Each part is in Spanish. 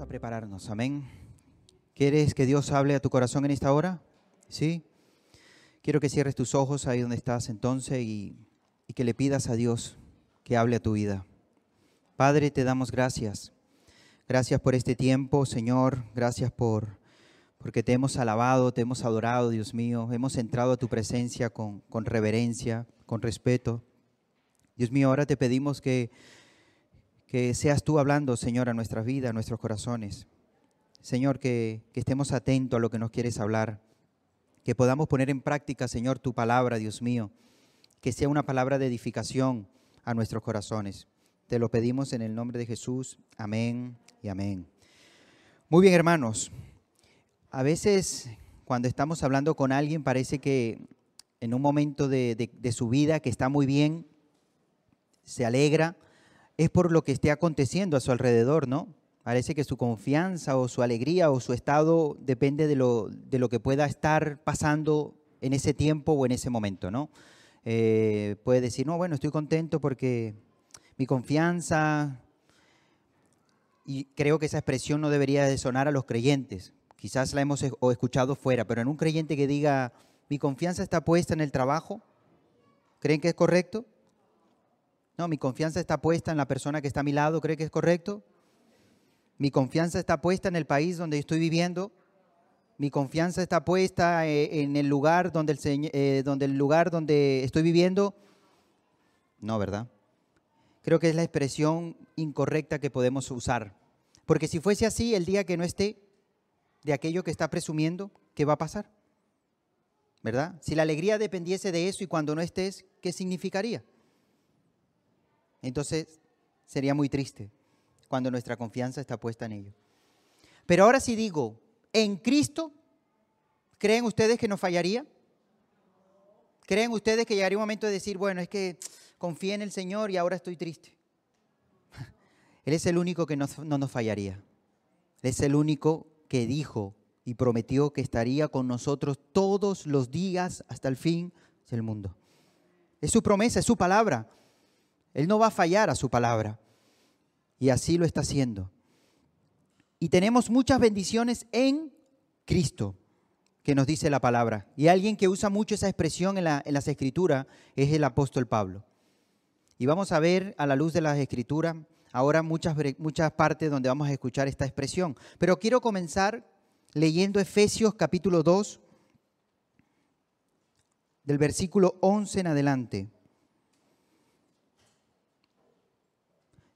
a prepararnos, amén. ¿Quieres que Dios hable a tu corazón en esta hora? Sí. Quiero que cierres tus ojos ahí donde estás entonces y, y que le pidas a Dios que hable a tu vida. Padre, te damos gracias. Gracias por este tiempo, Señor. Gracias por porque te hemos alabado, te hemos adorado, Dios mío. Hemos entrado a tu presencia con, con reverencia, con respeto. Dios mío, ahora te pedimos que que seas tú hablando, Señor, a nuestras vidas, a nuestros corazones. Señor, que, que, estemos atentos a lo que nos quieres hablar. Que podamos poner en práctica, Señor, tu palabra, Dios mío. Que sea una palabra de edificación a nuestros corazones. Te lo pedimos en el nombre de Jesús. Amén y amén. Muy bien, hermanos. A veces cuando estamos hablando con alguien parece que en un momento de, de, de su vida que está muy bien, se alegra, es por lo que esté aconteciendo a su alrededor, ¿no? Parece que su confianza o su alegría o su estado depende de lo, de lo que pueda estar pasando en ese tiempo o en ese momento, ¿no? Eh, puede decir, no, bueno, estoy contento porque mi confianza, y creo que esa expresión no debería de sonar a los creyentes, quizás la hemos escuchado fuera, pero en un creyente que diga, mi confianza está puesta en el trabajo, ¿creen que es correcto? Mi confianza está puesta en la persona que está a mi lado, ¿cree que es correcto? Mi confianza está puesta en el país donde estoy viviendo. Mi confianza está puesta eh, en el lugar eh, donde el lugar donde estoy viviendo. No, ¿verdad? Creo que es la expresión incorrecta que podemos usar. Porque si fuese así, el día que no esté de aquello que está presumiendo, ¿qué va a pasar? ¿Verdad? Si la alegría dependiese de eso y cuando no estés, ¿qué significaría? Entonces sería muy triste cuando nuestra confianza está puesta en ello. Pero ahora sí digo, en Cristo, ¿creen ustedes que nos fallaría? ¿Creen ustedes que llegaría un momento de decir, bueno, es que confié en el Señor y ahora estoy triste? Él es el único que no, no nos fallaría. Él es el único que dijo y prometió que estaría con nosotros todos los días hasta el fin del mundo. Es su promesa, es su palabra. Él no va a fallar a su palabra. Y así lo está haciendo. Y tenemos muchas bendiciones en Cristo, que nos dice la palabra. Y alguien que usa mucho esa expresión en, la, en las escrituras es el apóstol Pablo. Y vamos a ver a la luz de las escrituras ahora muchas, muchas partes donde vamos a escuchar esta expresión. Pero quiero comenzar leyendo Efesios capítulo 2, del versículo 11 en adelante.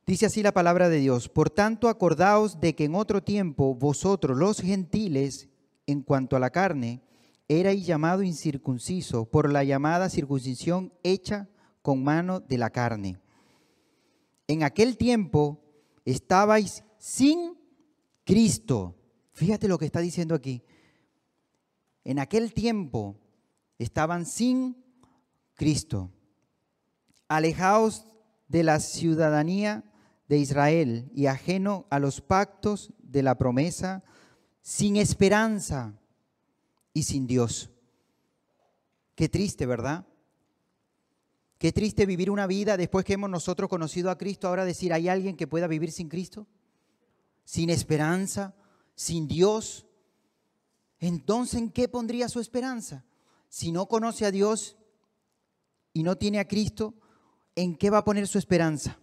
Dice así la palabra de Dios, por tanto acordaos de que en otro tiempo vosotros los gentiles, en cuanto a la carne, erais llamado incircunciso por la llamada circuncisión hecha con mano de la carne. En aquel tiempo estabais sin Cristo. Fíjate lo que está diciendo aquí. En aquel tiempo estaban sin Cristo, alejaos de la ciudadanía de Israel y ajeno a los pactos de la promesa, sin esperanza y sin Dios. Qué triste, ¿verdad? Qué triste vivir una vida después que hemos nosotros conocido a Cristo, ahora decir, ¿hay alguien que pueda vivir sin Cristo? Sin esperanza, sin Dios. Entonces, ¿en qué pondría su esperanza? Si no conoce a Dios y no tiene a Cristo, ¿en qué va a poner su esperanza?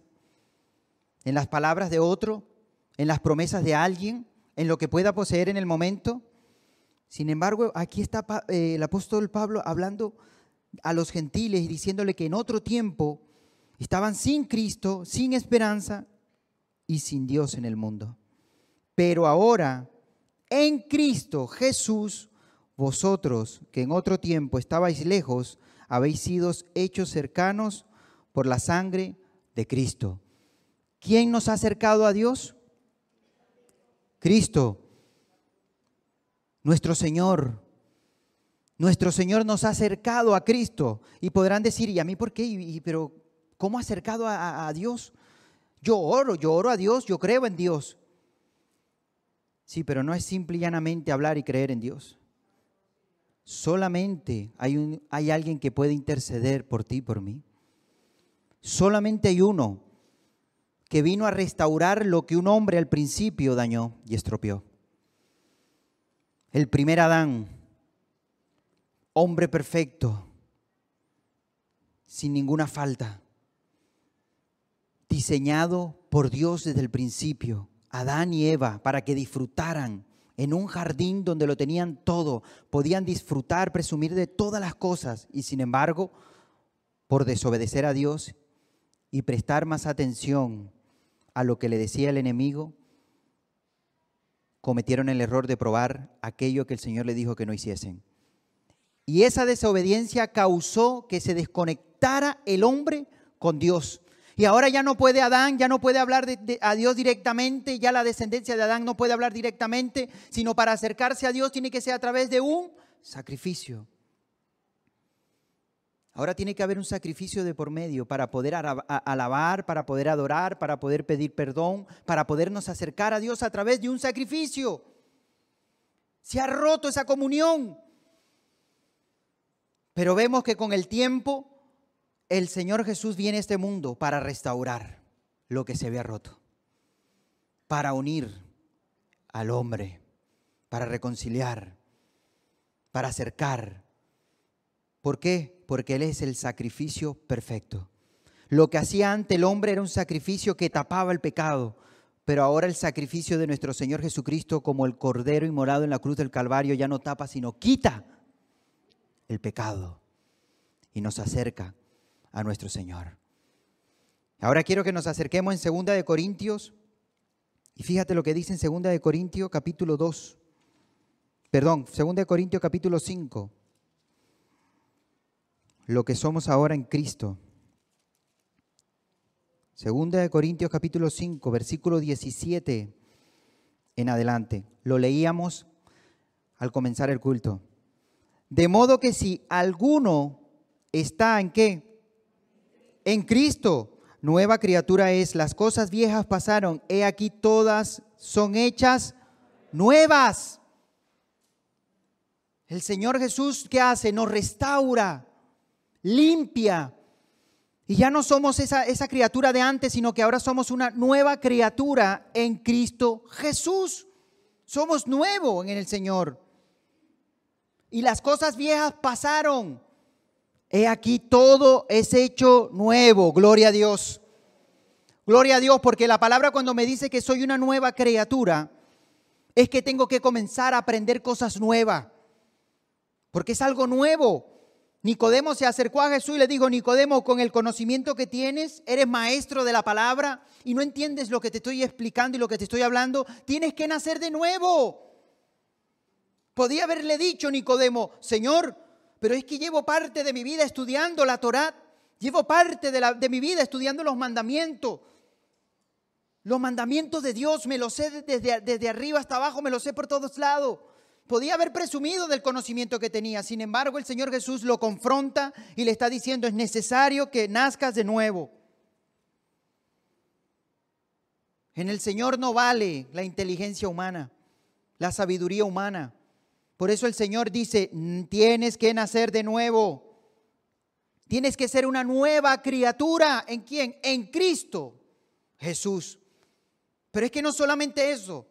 En las palabras de otro, en las promesas de alguien, en lo que pueda poseer en el momento. Sin embargo, aquí está eh, el apóstol Pablo hablando a los gentiles y diciéndole que en otro tiempo estaban sin Cristo, sin esperanza y sin Dios en el mundo. Pero ahora, en Cristo Jesús, vosotros que en otro tiempo estabais lejos, habéis sido hechos cercanos por la sangre de Cristo ¿Quién nos ha acercado a Dios? Cristo, nuestro Señor. Nuestro Señor nos ha acercado a Cristo. Y podrán decir, ¿y a mí por qué? ¿Y, pero cómo ha acercado a, Dios? Yo oro, yo oro a Dios, yo creo en Dios. Sí, pero no es simple y llanamente hablar y creer en Dios. Solamente hay, alguien que puede interceder por ti por mí. Solamente hay uno que vino a restaurar lo que un hombre al principio dañó y estropeó. El primer Adán, hombre perfecto, sin ninguna falta, diseñado por Dios desde el principio, Adán y Eva, para que disfrutaran en un jardín donde lo tenían todo, podían disfrutar, presumir de todas las cosas y sin embargo, por desobedecer a Dios y prestar más atención a lo que le decía el enemigo, cometieron el error de probar aquello que el Señor le dijo que no hiciesen. Y esa desobediencia causó que se desconectara el hombre con Dios. Y ahora ya no puede Adán, ya no puede hablar a Dios directamente, ya la descendencia de Adán no puede hablar directamente, sino para acercarse a Dios tiene que ser a través de un sacrificio. Ahora tiene que haber un sacrificio de por medio para poder alabar, para poder adorar, para poder pedir perdón, para podernos acercar a Dios a través de un sacrificio. Se ha roto esa comunión. Pero vemos que con el tiempo el Señor Jesús viene a este mundo para restaurar lo que se había roto, para unir al hombre, para reconciliar, para acercar. ¿Por qué? Porque Él es el sacrificio perfecto. Lo que hacía ante el hombre era un sacrificio que tapaba el pecado, pero ahora el sacrificio de nuestro Señor Jesucristo como el Cordero inmolado en la cruz del Calvario ya no tapa, sino quita el pecado y nos acerca a nuestro Señor. Ahora quiero que nos acerquemos en Segunda de Corintios y fíjate lo que dice en Segunda de Corintios capítulo 2. Perdón, Segunda de Corintios capítulo 5. Lo que somos ahora en Cristo. Segunda de Corintios capítulo 5, versículo 17 en adelante. Lo leíamos al comenzar el culto. De modo que si alguno está en qué? en Cristo, nueva criatura es, las cosas viejas pasaron, he aquí todas son hechas nuevas. El Señor Jesús, ¿qué hace? Nos restaura, limpia. Y ya no somos esa, esa criatura de antes, sino que ahora somos una nueva criatura en Cristo Jesús. Somos nuevos en el Señor. Y las cosas viejas pasaron. He aquí todo es hecho nuevo, gloria a Dios. Gloria a Dios, porque la palabra cuando me dice que soy una nueva criatura, es que tengo que comenzar a aprender cosas nuevas, porque es algo nuevo. Nicodemo se acercó a Jesús y le dijo, Nicodemo, con el conocimiento que tienes, eres maestro de la palabra y no entiendes lo que te estoy explicando y lo que te estoy hablando, tienes que nacer de nuevo. Podía haberle dicho Nicodemo, Señor, pero es que llevo parte de mi vida estudiando la Torá, llevo parte de, la, de mi vida estudiando los mandamientos. Los mandamientos de Dios me los sé desde, desde arriba hasta abajo, me los sé por todos lados. Podía haber presumido del conocimiento que tenía, sin embargo el Señor Jesús lo confronta y le está diciendo, es necesario que nazcas de nuevo. En el Señor no vale la inteligencia humana, la sabiduría humana. Por eso el Señor dice, tienes que nacer de nuevo. Tienes que ser una nueva criatura. ¿En quién? En Cristo Jesús. Pero es que no solamente eso,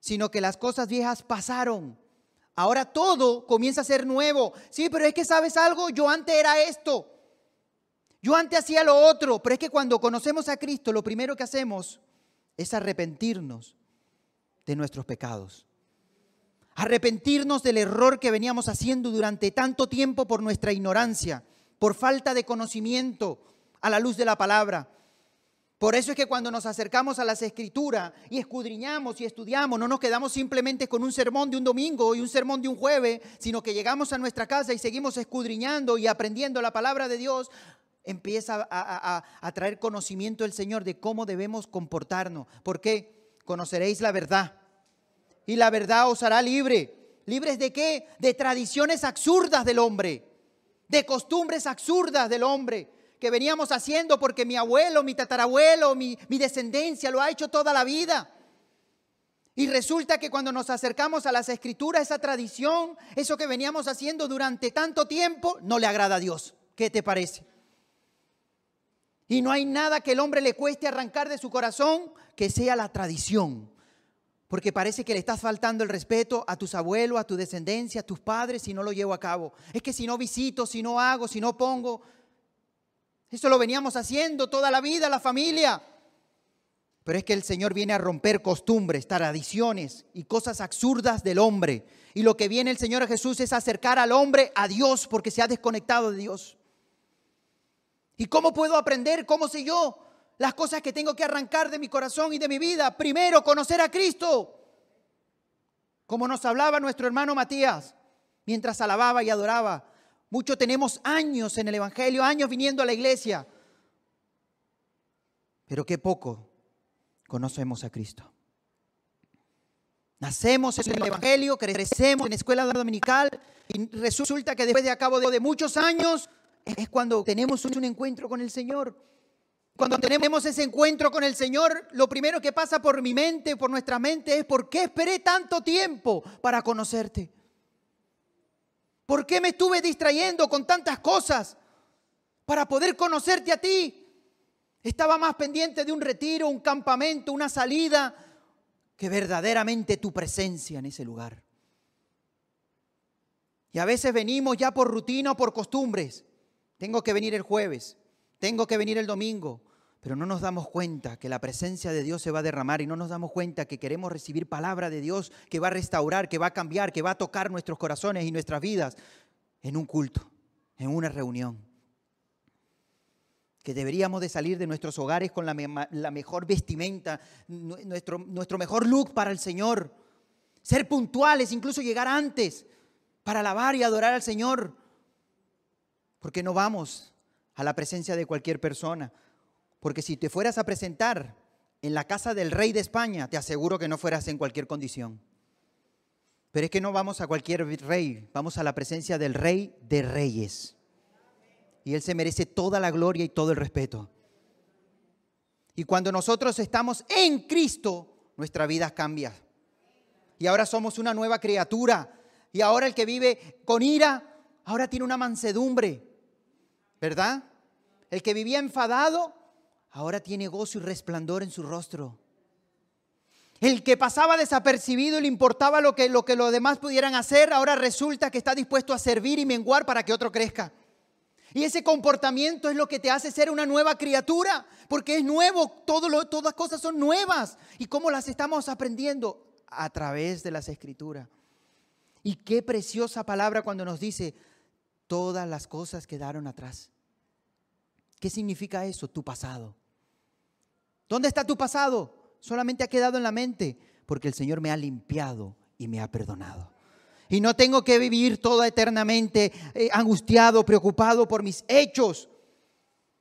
sino que las cosas viejas pasaron. Ahora todo comienza a ser nuevo. Sí, pero es que sabes algo, yo antes era esto. Yo antes hacía lo otro, pero es que cuando conocemos a Cristo, lo primero que hacemos es arrepentirnos de nuestros pecados arrepentirnos del error que veníamos haciendo durante tanto tiempo por nuestra ignorancia, por falta de conocimiento a la luz de la palabra. Por eso es que cuando nos acercamos a las escrituras y escudriñamos y estudiamos, no nos quedamos simplemente con un sermón de un domingo y un sermón de un jueves, sino que llegamos a nuestra casa y seguimos escudriñando y aprendiendo la palabra de Dios, empieza a, traer conocimiento el Señor de cómo debemos comportarnos. ¿Por qué? Conoceréis la verdad y la verdad os hará libre. ¿Libres de qué? De tradiciones absurdas del hombre, de costumbres absurdas del hombre que veníamos haciendo porque mi abuelo, mi tatarabuelo, mi, descendencia lo ha hecho toda la vida. Y resulta que cuando nos acercamos a las escrituras, esa tradición, eso que veníamos haciendo durante tanto tiempo, no le agrada a Dios. ¿Qué te parece? Y no hay nada que el hombre le cueste arrancar de su corazón que sea la tradición. Porque parece que le estás faltando el respeto a tus abuelos, a tu descendencia, a tus padres si no lo llevo a cabo. Es que si no visito, si no hago, si no pongo. Eso lo veníamos haciendo toda la vida, la familia. Pero es que el Señor viene a romper costumbres, tradiciones y cosas absurdas del hombre. Y lo que viene el Señor Jesús es acercar al hombre a Dios porque se ha desconectado de Dios. ¿Y cómo puedo aprender? ¿Cómo sé yo las cosas que tengo que arrancar de mi corazón y de mi vida? Primero, conocer a Cristo. Como nos hablaba nuestro hermano Matías mientras alababa y adoraba. Muchos tenemos años en el Evangelio, años viniendo a la iglesia. Pero qué poco conocemos a Cristo. Nacemos en el Evangelio, crecemos en escuela dominical y resulta que después de acabo de muchos años es cuando tenemos un encuentro con el Señor. Cuando tenemos ese encuentro con el Señor, lo primero que pasa por mi mente, por nuestra mente, es ¿por qué esperé tanto tiempo para conocerte? ¿Por qué me estuve distrayendo con tantas cosas para poder conocerte a ti? Estaba más pendiente de un retiro, un campamento, una salida, que verdaderamente tu presencia en ese lugar. Y a veces venimos ya por rutina o por costumbres. Tengo que venir el jueves, tengo que venir el domingo, pero no nos damos cuenta que la presencia de Dios se va a derramar y no nos damos cuenta que queremos recibir palabra de Dios que va a restaurar, que va a cambiar, que va a tocar nuestros corazones y nuestras vidas en un culto, en una reunión. Que deberíamos de salir de nuestros hogares con la, mejor vestimenta, nuestro, mejor look para el Señor. Ser puntuales, incluso llegar antes para alabar y adorar al Señor porque no vamos a la presencia de cualquier persona. Porque si te fueras a presentar en la casa del rey de España, te aseguro que no fueras en cualquier condición. Pero es que no vamos a cualquier rey, vamos a la presencia del rey de reyes. Y él se merece toda la gloria y todo el respeto. Y cuando nosotros estamos en Cristo, nuestra vida cambia. Y ahora somos una nueva criatura. Y ahora el que vive con ira, ahora tiene una mansedumbre. ¿verdad? El que vivía enfadado, ahora tiene gozo y resplandor en su rostro. El que pasaba desapercibido y le importaba lo que, lo que los demás pudieran hacer, ahora resulta que está dispuesto a servir y menguar para que otro crezca. Y ese comportamiento es lo que te hace ser una nueva criatura, porque es nuevo, todo lo, todas cosas son nuevas. ¿Y cómo las estamos aprendiendo? A través de las escrituras. Y qué preciosa palabra cuando nos dice, todas las cosas quedaron atrás. ¿Qué significa eso? Tu pasado. ¿Dónde está tu pasado? Solamente ha quedado en la mente porque el Señor me ha limpiado y me ha perdonado. Y no tengo que vivir toda eternamente eh, angustiado, preocupado por mis hechos,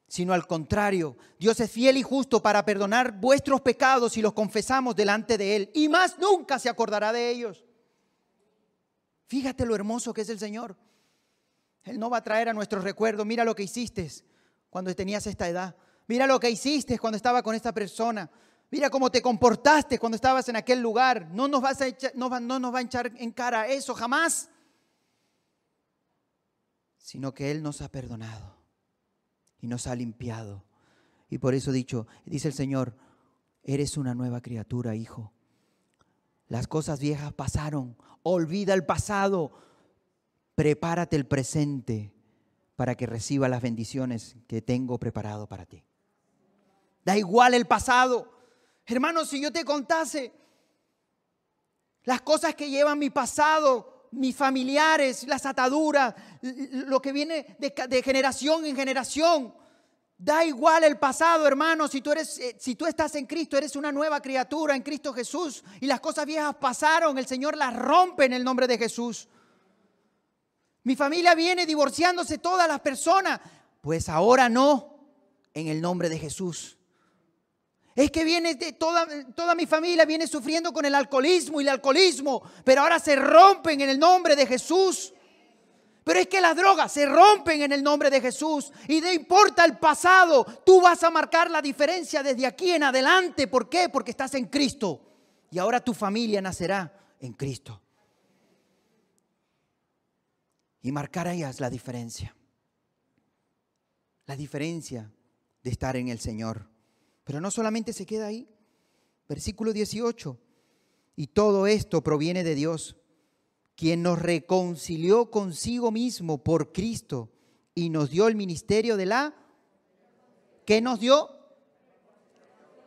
sino al contrario, Dios es fiel y justo para perdonar vuestros pecados si los confesamos delante de Él. Y más nunca se acordará de ellos. Fíjate lo hermoso que es el Señor. Él no va a traer a nuestros recuerdos, mira lo que hiciste cuando tenías esta edad, mira lo que hiciste cuando estaba con esta persona, mira cómo te comportaste cuando estabas en aquel lugar. No nos, vas a no, no nos va a echar en cara eso jamás, sino que Él nos ha perdonado y nos ha limpiado. Y por eso dicho, dice el Señor, eres una nueva criatura, hijo. Las cosas viejas pasaron, olvida el pasado prepárate el presente para que reciba las bendiciones que tengo preparado para ti. Da igual el pasado. Hermanos, si yo te contase las cosas que llevan mi pasado, mis familiares, las ataduras, lo que viene de, generación en generación, Da igual el pasado, hermano, si tú eres eh, si tú estás en Cristo, eres una nueva criatura en Cristo Jesús y las cosas viejas pasaron, el Señor las rompe en el nombre de Jesús. Mi familia viene divorciándose todas las personas. Pues ahora no, en el nombre de Jesús. Es que viene de toda, toda mi familia viene sufriendo con el alcoholismo y el alcoholismo, pero ahora se rompen en el nombre de Jesús. Pero es que las drogas se rompen en el nombre de Jesús y no importa el pasado, tú vas a marcar la diferencia desde aquí en adelante. ¿Por qué? Porque estás en Cristo y ahora tu familia nacerá en Cristo y marcar ellas la diferencia. La diferencia de estar en el Señor. Pero no solamente se queda ahí. Versículo 18. Y todo esto proviene de Dios, quien nos reconcilió consigo mismo por Cristo y nos dio el ministerio de la... ¿Qué nos dio?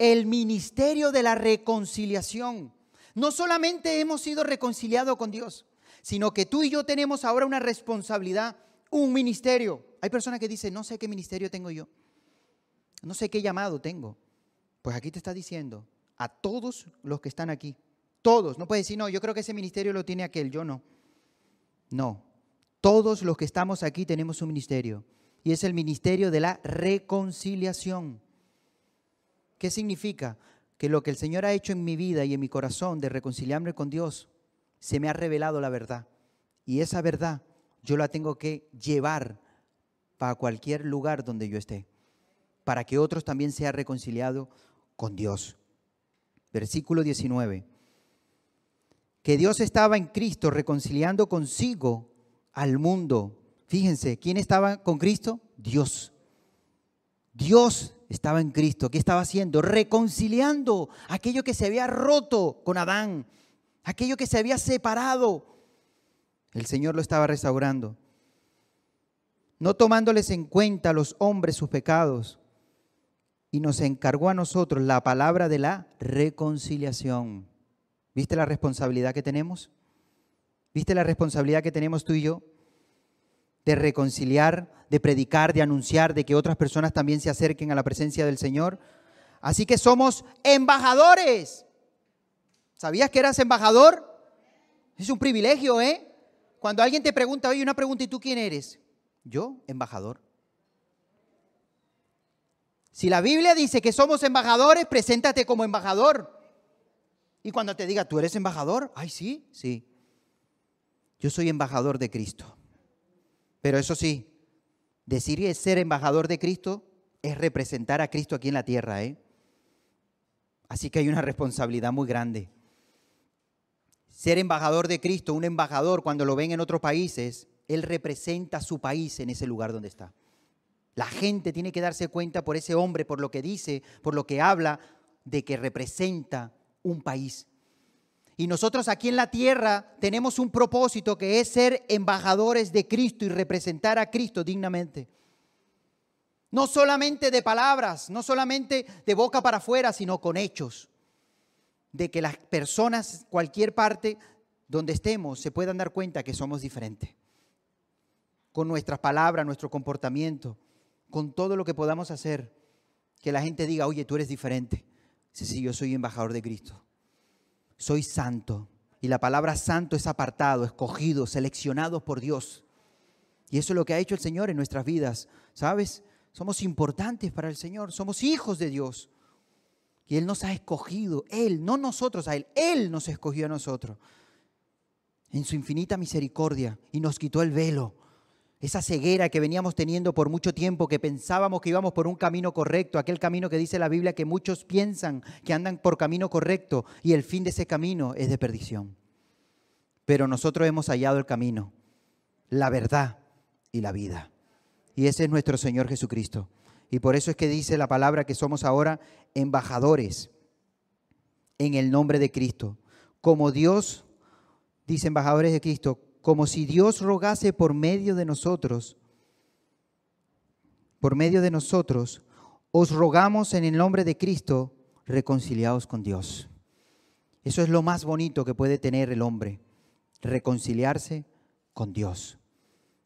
El ministerio de la reconciliación. No solamente hemos sido reconciliados con Dios, sino que tú y yo tenemos ahora una responsabilidad, un ministerio. Hay personas que dicen, no sé qué ministerio tengo yo, no sé qué llamado tengo. Pues aquí te está diciendo, a todos los que están aquí, todos, no puedes decir, no, yo creo que ese ministerio lo tiene aquel, yo no. No, todos los que estamos aquí tenemos un ministerio y es el ministerio de la reconciliación. ¿Qué significa? Que lo que el Señor ha hecho en mi vida y en mi corazón de reconciliarme con Dios, se me ha revelado la verdad. Y esa verdad yo la tengo que llevar para cualquier lugar donde yo esté, para que otros también sean reconciliados con Dios. Versículo 19. Que Dios estaba en Cristo reconciliando consigo al mundo. Fíjense, ¿quién estaba con Cristo? Dios. Dios estaba en Cristo. ¿Qué estaba haciendo? Reconciliando aquello que se había roto con Adán, aquello que se había separado. El Señor lo estaba restaurando. No tomándoles en cuenta a los hombres sus pecados. Y nos encargó a nosotros la palabra de la reconciliación. ¿Viste la responsabilidad que tenemos? ¿Viste la responsabilidad que tenemos tú y yo? De reconciliar, de predicar, de anunciar, de que otras personas también se acerquen a la presencia del Señor. Así que somos embajadores. ¿Sabías que eras embajador? Es un privilegio, ¿eh? Cuando alguien te pregunta, oye, una pregunta, ¿y tú quién eres? Yo, embajador. Si la Biblia dice que somos embajadores, preséntate como embajador. Y cuando te diga, ¿tú eres embajador? Ay, sí, sí. Yo soy embajador de Cristo. Pero eso sí, decir ser embajador de Cristo es representar a Cristo aquí en la tierra. ¿eh? Así que hay una responsabilidad muy grande. Ser embajador de Cristo, un embajador cuando lo ven en otros países, él representa a su país en ese lugar donde está. La gente tiene que darse cuenta por ese hombre, por lo que dice, por lo que habla, de que representa un país. Y nosotros aquí en la tierra tenemos un propósito que es ser embajadores de Cristo y representar a Cristo dignamente. No solamente de palabras, no solamente de boca para afuera, sino con hechos. De que las personas, cualquier parte donde estemos, se puedan dar cuenta que somos diferentes. Con nuestras palabras, nuestro comportamiento, con todo lo que podamos hacer. Que la gente diga, oye, tú eres diferente. Sí, sí, yo soy embajador de Cristo soy santo. Y la palabra santo es apartado, escogido, seleccionado por Dios. Y eso es lo que ha hecho el Señor en nuestras vidas. ¿Sabes? Somos importantes para el Señor, somos hijos de Dios. Y Él nos ha escogido, Él, no nosotros a Él, Él nos escogió a nosotros. En su infinita misericordia y nos quitó el velo esa ceguera que veníamos teniendo por mucho tiempo, que pensábamos que íbamos por un camino correcto, aquel camino que dice la Biblia que muchos piensan que andan por camino correcto y el fin de ese camino es de perdición. Pero nosotros hemos hallado el camino, la verdad y la vida. Y ese es nuestro Señor Jesucristo. Y por eso es que dice la palabra que somos ahora embajadores en el nombre de Cristo. Como Dios, dice embajadores de Cristo, como si Dios rogase por medio de nosotros, por medio de nosotros, os rogamos en el nombre de Cristo, reconciliados con Dios. Eso es lo más bonito que puede tener el hombre, reconciliarse con Dios,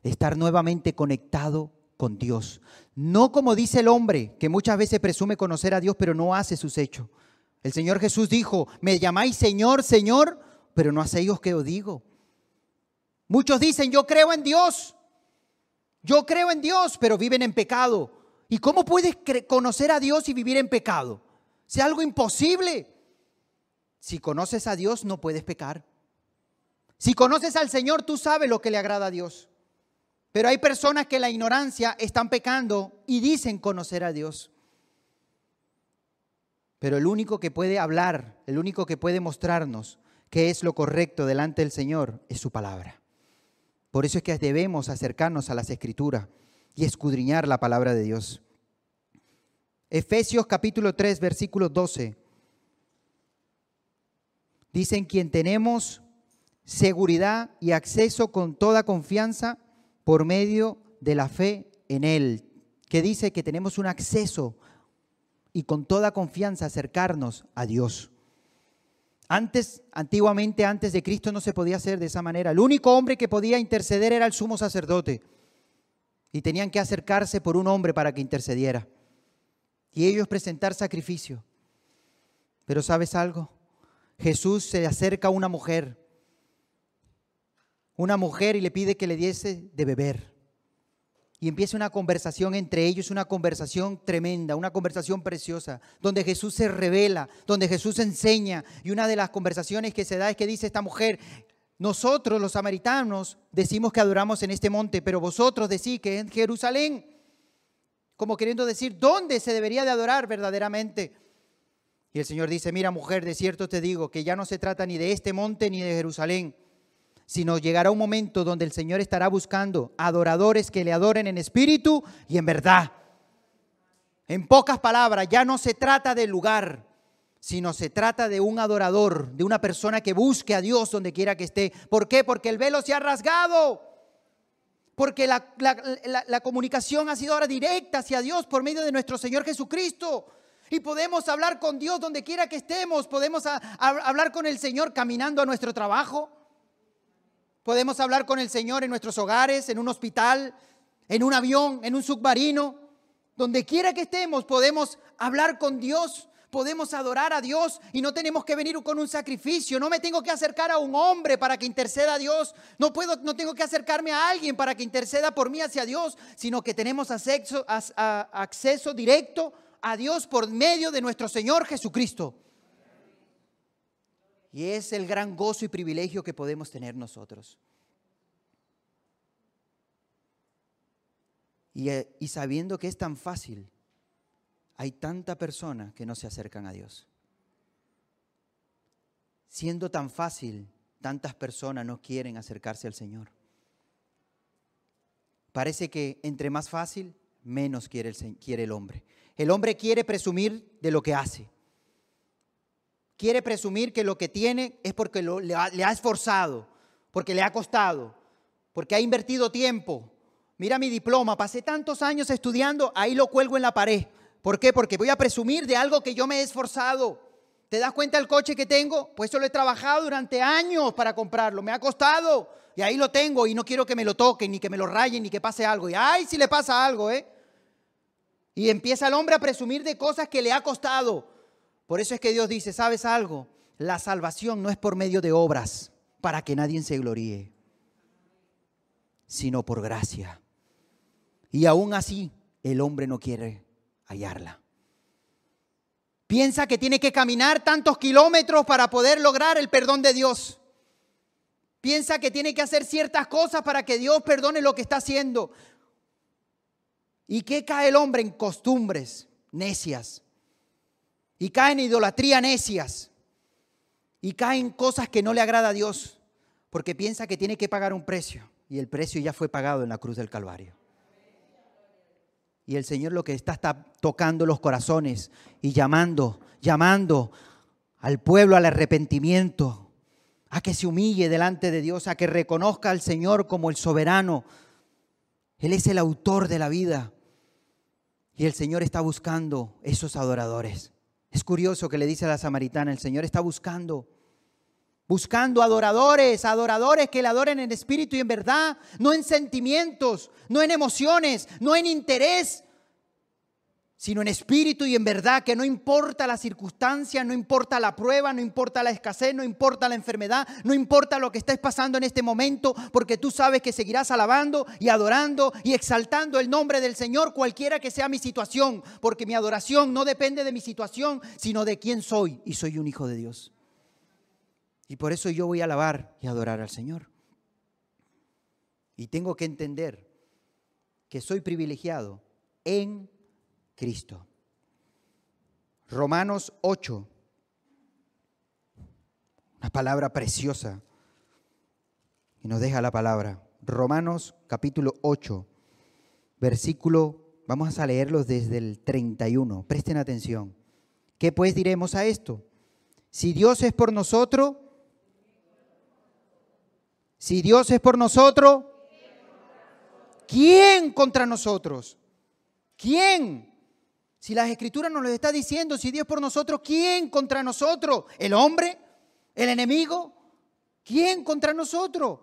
estar nuevamente conectado con Dios. No como dice el hombre, que muchas veces presume conocer a Dios, pero no hace sus hechos. El Señor Jesús dijo, me llamáis Señor, Señor, pero no hacéis lo que os digo. Muchos dicen, yo creo en Dios. Yo creo en Dios, pero viven en pecado. ¿Y cómo puedes conocer a Dios y vivir en pecado? Es algo imposible. Si conoces a Dios, no puedes pecar. Si conoces al Señor, tú sabes lo que le agrada a Dios. Pero hay personas que la ignorancia están pecando y dicen conocer a Dios. Pero el único que puede hablar, el único que puede mostrarnos qué es lo correcto delante del Señor es su palabra. Por eso es que debemos acercarnos a las escrituras y escudriñar la palabra de Dios. Efesios capítulo 3, versículo 12. Dicen quien tenemos seguridad y acceso con toda confianza por medio de la fe en Él, que dice que tenemos un acceso y con toda confianza acercarnos a Dios. Antes, antiguamente, antes de Cristo no se podía hacer de esa manera. El único hombre que podía interceder era el sumo sacerdote. Y tenían que acercarse por un hombre para que intercediera. Y ellos presentar sacrificio. Pero ¿sabes algo? Jesús se acerca a una mujer. Una mujer y le pide que le diese de beber. Y empieza una conversación entre ellos, una conversación tremenda, una conversación preciosa, donde Jesús se revela, donde Jesús enseña. Y una de las conversaciones que se da es que dice esta mujer, nosotros los samaritanos decimos que adoramos en este monte, pero vosotros decís que en Jerusalén, como queriendo decir, ¿dónde se debería de adorar verdaderamente? Y el Señor dice, mira mujer, de cierto te digo que ya no se trata ni de este monte ni de Jerusalén sino llegará un momento donde el Señor estará buscando adoradores que le adoren en espíritu y en verdad. En pocas palabras, ya no se trata del lugar, sino se trata de un adorador, de una persona que busque a Dios donde quiera que esté. ¿Por qué? Porque el velo se ha rasgado. Porque la, comunicación ha sido ahora directa hacia Dios por medio de nuestro Señor Jesucristo. Y podemos hablar con Dios donde quiera que estemos. Podemos hablar con el Señor caminando a nuestro trabajo. Podemos hablar con el Señor en nuestros hogares, en un hospital, en un avión, en un submarino. Donde quiera que estemos, podemos hablar con Dios, podemos adorar a Dios y no tenemos que venir con un sacrificio. No me tengo que acercar a un hombre para que interceda a Dios. No puedo, no tengo que acercarme a alguien para que interceda por mí hacia Dios, sino que tenemos acceso, acceso directo a Dios por medio de nuestro Señor Jesucristo. Y es el gran gozo y privilegio que podemos tener nosotros. Y, eh, y, sabiendo que es tan fácil, hay tanta persona que no se acercan a Dios. Siendo tan fácil, tantas personas no quieren acercarse al Señor. Parece que entre más fácil, menos quiere el hombre. El hombre quiere presumir de lo que hace quiere presumir que lo que tiene es porque le, ha, le ha esforzado, porque le ha costado, porque ha invertido tiempo. Mira mi diploma, pasé tantos años estudiando, ahí lo cuelgo en la pared. ¿Por qué? Porque voy a presumir de algo que yo me he esforzado. ¿Te das cuenta del coche que tengo? Pues eso lo he trabajado durante años para comprarlo, me ha costado. Y ahí lo tengo y no quiero que me lo toquen, ni que me lo rayen, ni que pase algo. Y ay, si le pasa algo, ¿eh? Y empieza el hombre a presumir de cosas que le ha costado. Por eso es que Dios dice, ¿sabes algo? La salvación no es por medio de obras para que nadie se gloríe, sino por gracia. Y aún así, el hombre no quiere hallarla. Piensa que tiene que caminar tantos kilómetros para poder lograr el perdón de Dios. Piensa que tiene que hacer ciertas cosas para que Dios perdone lo que está haciendo. ¿Y qué cae el hombre en costumbres necias? Y caen en idolatría necias. Y caen cosas que no le agrada a Dios. Porque piensa que tiene que pagar un precio. Y el precio ya fue pagado en la cruz del Calvario. Y el Señor lo que está está tocando los corazones y llamando, llamando al pueblo al arrepentimiento, a que se humille delante de Dios, a que reconozca al Señor como el soberano. Él es el autor de la vida. Y el Señor está buscando esos adoradores. Es curioso que le dice a la samaritana, el Señor está buscando, buscando adoradores, adoradores que le adoren en espíritu y en verdad, no en sentimientos, no en emociones, no en interés, sino en espíritu y en verdad, que no importa la circunstancia, no importa la prueba, no importa la escasez, no importa la enfermedad, no importa lo que estés pasando en este momento, porque tú sabes que seguirás alabando y adorando y exaltando el nombre del Señor, cualquiera que sea mi situación, porque mi adoración no depende de mi situación, sino de quién soy, y soy un hijo de Dios. Y por eso yo voy a alabar y adorar al Señor. Y tengo que entender que soy privilegiado en Cristo. Romanos 8, una palabra preciosa y nos deja la palabra. Romanos capítulo 8, versículo Vamos a leerlos desde el 31. Presten atención. ¿Qué pues diremos a esto? Si Dios es por nosotros, si Dios es por nosotros, ¿quién contra nosotros? ¿Quién? Si las escrituras nos lo está diciendo, si Dios por nosotros, ¿quién contra nosotros? ¿El hombre? ¿El enemigo? ¿Quién contra nosotros?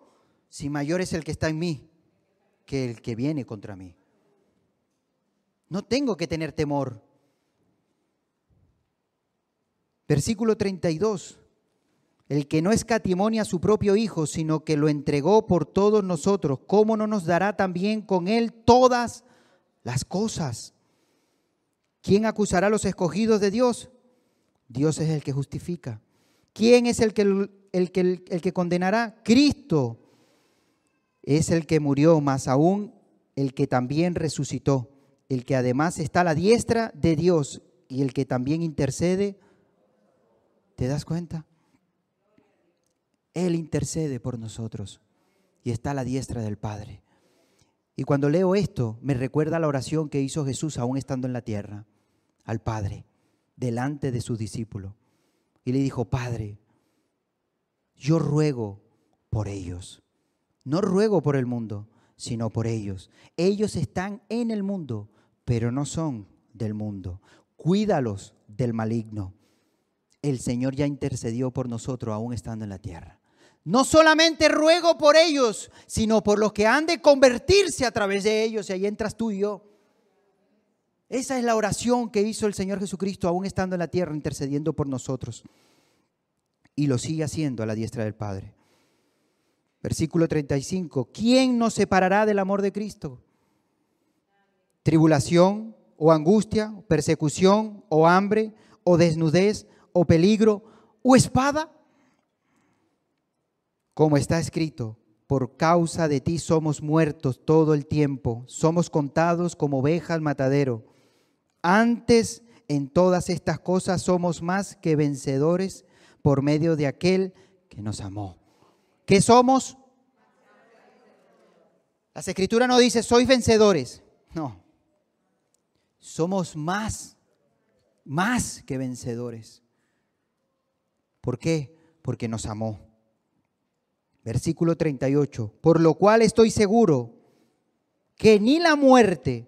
Si mayor es el que está en mí que el que viene contra mí. No tengo que tener temor. Versículo 32. El que no escatimonia a su propio Hijo, sino que lo entregó por todos nosotros, ¿cómo no nos dará también con él todas las cosas? ¿Quién acusará a los escogidos de Dios? Dios es el que justifica. ¿Quién es el que, el que, el que condenará? Cristo es el que murió, más aún el que también resucitó, el que además está a la diestra de Dios y el que también intercede. ¿Te das cuenta? Él intercede por nosotros y está a la diestra del Padre. Y cuando leo esto, me recuerda la oración que hizo Jesús aún estando en la tierra, al Padre, delante de sus discípulos. Y le dijo, Padre, yo ruego por ellos. No ruego por el mundo, sino por ellos. Ellos están en el mundo, pero no son del mundo. Cuídalos del maligno. El Señor ya intercedió por nosotros aún estando en la tierra. No solamente ruego por ellos, sino por los que han de convertirse a través de ellos. Y ahí entras tú y yo. Esa es la oración que hizo el Señor Jesucristo aún estando en la tierra, intercediendo por nosotros. Y lo sigue haciendo a la diestra del Padre. Versículo 35. ¿Quién nos separará del amor de Cristo? ¿Tribulación o angustia, persecución o hambre o desnudez o peligro o espada? Como está escrito, por causa de ti somos muertos todo el tiempo, somos contados como ovejas matadero. Antes en todas estas cosas somos más que vencedores por medio de aquel que nos amó. ¿Qué somos? Las escrituras no dice sois vencedores. No. Somos más, más que vencedores. ¿Por qué? Porque nos amó. Versículo 38. Por lo cual estoy seguro que ni la muerte,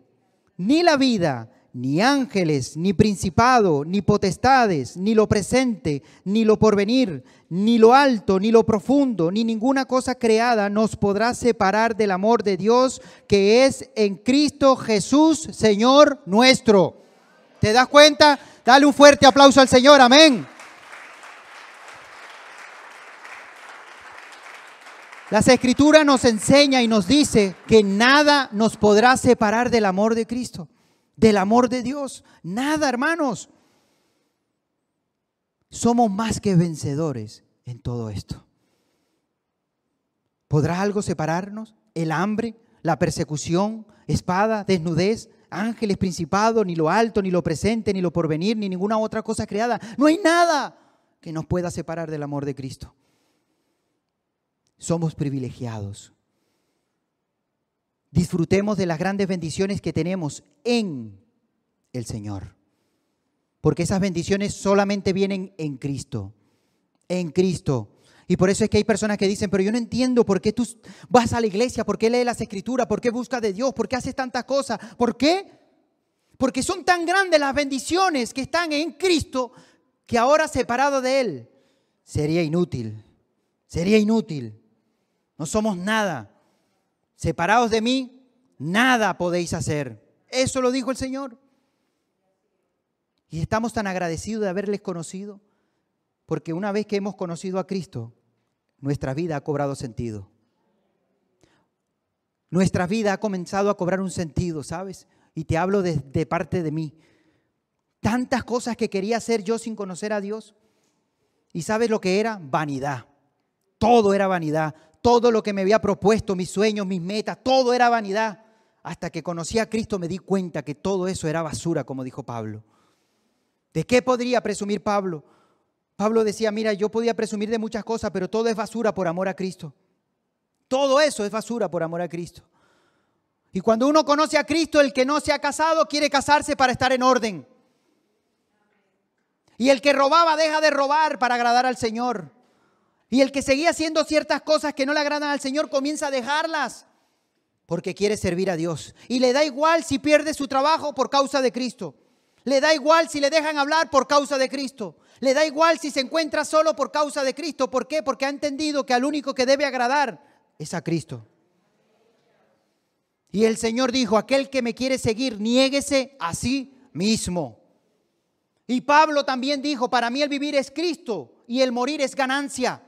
ni la vida, ni ángeles, ni principado, ni potestades, ni lo presente, ni lo porvenir, ni lo alto, ni lo profundo, ni ninguna cosa creada nos podrá separar del amor de Dios que es en Cristo Jesús, Señor nuestro. ¿Te das cuenta? Dale un fuerte aplauso al Señor, amén. Las escrituras nos enseña y nos dice que nada nos podrá separar del amor de Cristo del amor de Dios. Nada, hermanos. Somos más que vencedores en todo esto. ¿Podrá algo separarnos? ¿El hambre? ¿La persecución? ¿Espada? ¿Desnudez? ¿Ángeles? ¿Principado? Ni lo alto, ni lo presente, ni lo porvenir, ni ninguna otra cosa creada. No hay nada que nos pueda separar del amor de Cristo. Somos privilegiados disfrutemos de las grandes bendiciones que tenemos en el Señor. Porque esas bendiciones solamente vienen en Cristo, en Cristo. Y por eso es que hay personas que dicen, pero yo no entiendo por qué tú vas a la iglesia, por qué lees las escrituras, por qué buscas de Dios, por qué haces tantas cosas. ¿Por qué? Porque son tan grandes las bendiciones que están en Cristo que ahora separado de Él sería inútil. Sería inútil. No somos nada. Separados de mí, nada podéis hacer. Eso lo dijo el Señor. Y estamos tan agradecidos de haberles conocido, porque una vez que hemos conocido a Cristo, nuestra vida ha cobrado sentido. Nuestra vida ha comenzado a cobrar un sentido, ¿sabes? Y te hablo de, de parte de mí. Tantas cosas que quería hacer yo sin conocer a Dios. ¿Y sabes lo que era? Vanidad. Todo era vanidad todo lo que me había propuesto, mis sueños, mis metas, todo era vanidad. Hasta que conocí a Cristo me di cuenta que todo eso era basura, como dijo Pablo. ¿De qué podría presumir Pablo? Pablo decía, mira, yo podía presumir de muchas cosas, pero todo es basura por amor a Cristo. Todo eso es basura por amor a Cristo. Y cuando uno conoce a Cristo, el que no se ha casado quiere casarse para estar en orden. Y el que robaba deja de robar para agradar al Señor. Y el que seguía haciendo ciertas cosas que no le agradan al Señor comienza a dejarlas porque quiere servir a Dios. Y le da igual si pierde su trabajo por causa de Cristo. Le da igual si le dejan hablar por causa de Cristo. Le da igual si se encuentra solo por causa de Cristo. ¿Por qué? Porque ha entendido que al único que debe agradar es a Cristo. Y el Señor dijo, aquel que me quiere seguir, niéguese a sí mismo. Y Pablo también dijo, para mí el vivir es Cristo y el morir es ganancia.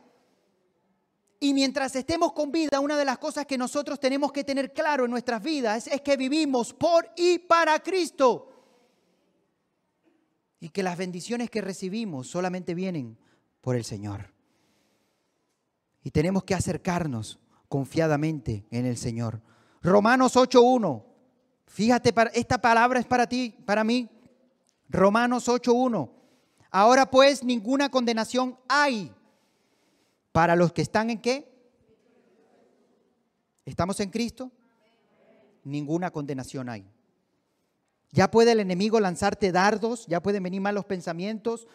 Y mientras estemos con vida, una de las cosas que nosotros tenemos que tener claro en nuestras vidas es, que vivimos por y para Cristo. Y que las bendiciones que recibimos solamente vienen por el Señor. Y tenemos que acercarnos confiadamente en el Señor. Romanos 8.1. Fíjate, esta palabra es para ti, para mí. Romanos 8.1. Ahora pues ninguna condenación hay para los que están en qué? ¿Estamos en Cristo? Ninguna condenación hay. Ya puede el enemigo lanzarte dardos, ya pueden venir malos pensamientos,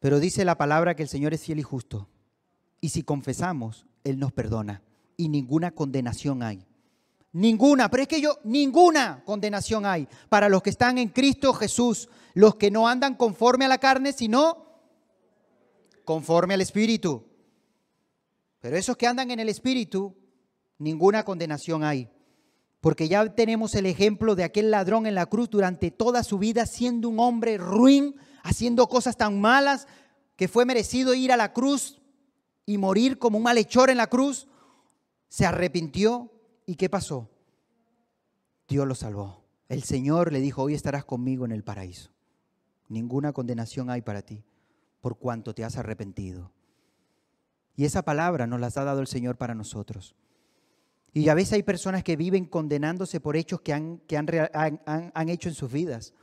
pero dice la palabra que el Señor es fiel y justo. Y si confesamos, Él nos perdona y ninguna condenación hay. Ninguna, pero es que yo, ninguna condenación hay para los que están en Cristo Jesús, los que no andan conforme a la carne, sino conforme al Espíritu. Pero esos que andan en el Espíritu, ninguna condenación hay. Porque ya tenemos el ejemplo de aquel ladrón en la cruz durante toda su vida, siendo un hombre ruin, haciendo cosas tan malas, que fue merecido ir a la cruz y morir como un malhechor en la cruz se arrepintió y ¿qué pasó? Dios lo salvó. El Señor le dijo, hoy estarás conmigo en el paraíso. Ninguna condenación hay para ti por cuanto te has arrepentido. Y esa palabra nos la ha dado el Señor para nosotros. Y a veces hay personas que viven condenándose por hechos que han, que han, han, hecho en sus vidas,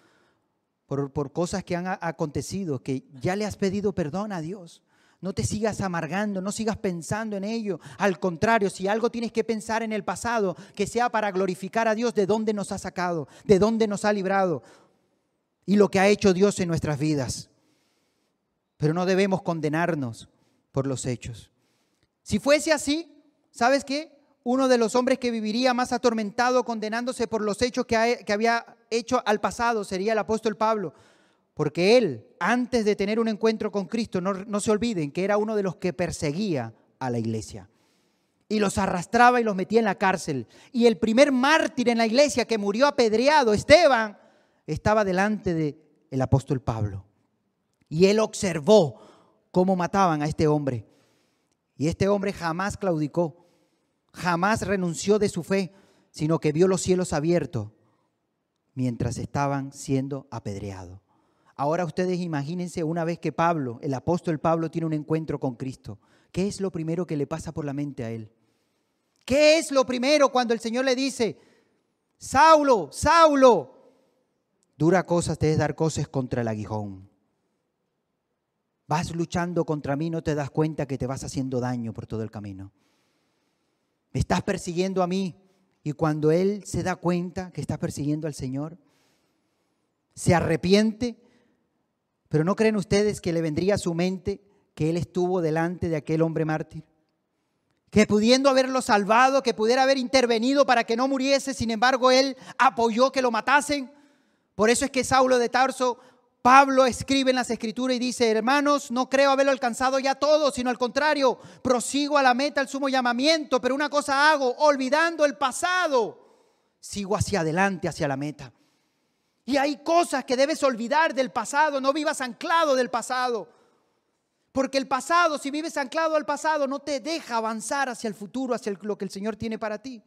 por, por cosas que han acontecido, que ya le has pedido perdón a Dios. No te sigas amargando, no sigas pensando en ello. Al contrario, si algo tienes que pensar en el pasado, que sea para glorificar a Dios de dónde nos ha sacado, de dónde nos ha librado y lo que ha hecho Dios en nuestras vidas. Pero no debemos condenarnos por los hechos. Si fuese así, ¿sabes qué? Uno de los hombres que viviría más atormentado condenándose por los hechos que, había hecho al pasado sería el apóstol Pablo. Porque él, antes de tener un encuentro con Cristo, no, se olviden que era uno de los que perseguía a la iglesia. Y los arrastraba y los metía en la cárcel. Y el primer mártir en la iglesia que murió apedreado, Esteban, estaba delante del apóstol Pablo. Y él observó cómo mataban a este hombre. Y este hombre jamás claudicó, jamás renunció de su fe, sino que vio los cielos abiertos mientras estaban siendo apedreados. Ahora ustedes imagínense una vez que Pablo, el apóstol Pablo, tiene un encuentro con Cristo. ¿Qué es lo primero que le pasa por la mente a él? ¿Qué es lo primero cuando el Señor le dice, Saulo, Saulo, dura cosa te es dar cosas contra el aguijón? Vas luchando contra mí, no te das cuenta que te vas haciendo daño por todo el camino. Me estás persiguiendo a mí y cuando Él se da cuenta que estás persiguiendo al Señor, se arrepiente pero ¿no creen ustedes que le vendría a su mente que él estuvo delante de aquel hombre mártir? Que pudiendo haberlo salvado, que pudiera haber intervenido para que no muriese, sin embargo él apoyó que lo matasen. Por eso es que Saulo de Tarso, Pablo escribe en las escrituras y dice, hermanos, no creo haberlo alcanzado ya todo, sino al contrario, prosigo a la meta, al sumo llamamiento, pero una cosa hago, olvidando el pasado, sigo hacia adelante, hacia la meta. Y hay cosas que debes olvidar del pasado, no vivas anclado del pasado. Porque el pasado, si vives anclado al pasado, no te deja avanzar hacia el futuro, hacia lo que el Señor tiene para ti.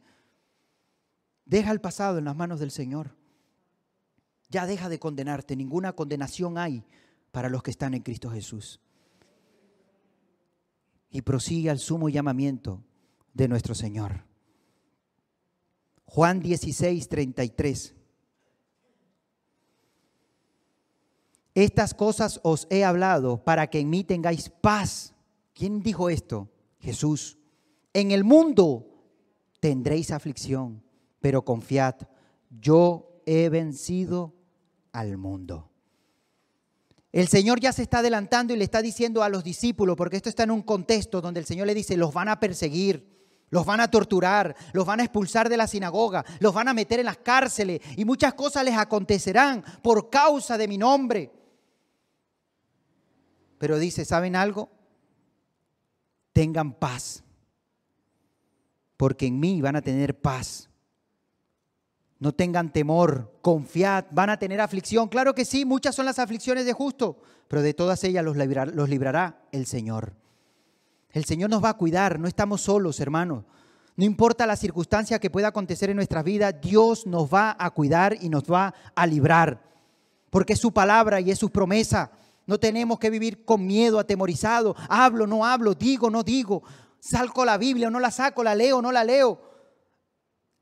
Deja el pasado en las manos del Señor. Ya deja de condenarte. Ninguna condenación hay para los que están en Cristo Jesús. Y prosigue al sumo llamamiento de nuestro Señor. Juan 16, 33. Estas cosas os he hablado para que en mí tengáis paz. ¿Quién dijo esto? Jesús. En el mundo tendréis aflicción, pero confiad, yo he vencido al mundo. El Señor ya se está adelantando y le está diciendo a los discípulos, porque esto está en un contexto donde el Señor le dice, los van a perseguir, los van a torturar, los van a expulsar de la sinagoga, los van a meter en las cárceles y muchas cosas les acontecerán por causa de mi nombre. Pero dice, ¿saben algo? Tengan paz, porque en mí van a tener paz. No tengan temor, confiad, van a tener aflicción. Claro que sí, muchas son las aflicciones de justo, pero de todas ellas los, librará, el Señor. El Señor nos va a cuidar, no estamos solos, hermanos. No importa la circunstancia que pueda acontecer en nuestra vida, Dios nos va a cuidar y nos va a librar. Porque es su palabra y es su promesa. No tenemos que vivir con miedo, atemorizado. Hablo, no hablo, digo, no digo. Salco la Biblia o no la saco, la leo no la leo.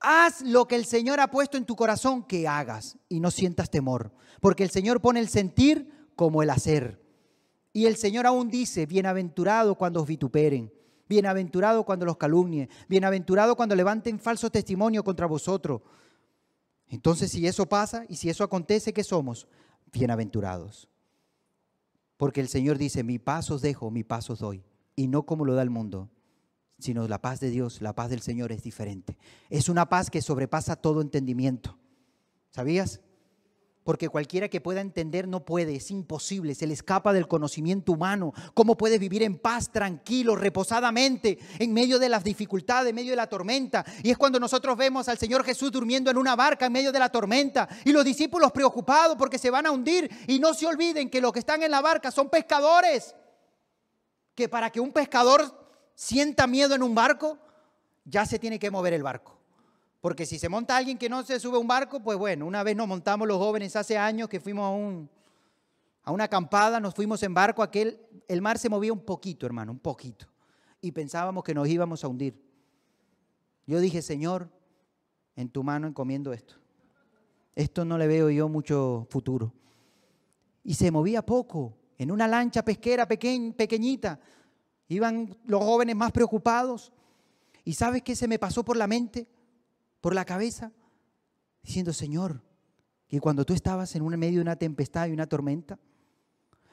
Haz lo que el Señor ha puesto en tu corazón que hagas y no sientas temor, porque el Señor pone el sentir como el hacer. Y el Señor aún dice, bienaventurado cuando os vituperen, bienaventurado cuando los calumnien, bienaventurado cuando levanten falso testimonio contra vosotros. Entonces, si eso pasa y si eso acontece, ¿qué somos? Bienaventurados. Porque el Señor dice, mi paz os dejo, mi paz os doy, y no como lo da el mundo sino la paz de Dios, la paz del Señor es diferente. Es una paz que sobrepasa todo entendimiento. ¿Sabías? Porque cualquiera que pueda entender no puede, es imposible, se le escapa del conocimiento humano. ¿Cómo puedes vivir en paz, tranquilo, reposadamente, en medio de las dificultades, en medio de la tormenta? Y es cuando nosotros vemos al Señor Jesús durmiendo en una barca en medio de la tormenta y los discípulos preocupados porque se van a hundir. Y no se olviden que los que están en la barca son pescadores. Que para que un pescador sienta miedo en un barco, ya se tiene que mover el barco. Porque si se monta alguien que no se sube a un barco, pues bueno, una vez nos montamos los jóvenes hace años que fuimos a, un, a una acampada, nos fuimos en barco, aquel, el mar se movía un poquito, hermano, un poquito. Y pensábamos que nos íbamos a hundir. Yo dije, Señor, en tu mano encomiendo esto. Esto no le veo yo mucho futuro. Y se movía poco, en una lancha pesquera pequeñita. Iban los jóvenes más preocupados. ¿Y sabes qué se me pasó por la mente, por la cabeza? Diciendo, Señor, que cuando tú estabas en medio de una tempestad y una tormenta,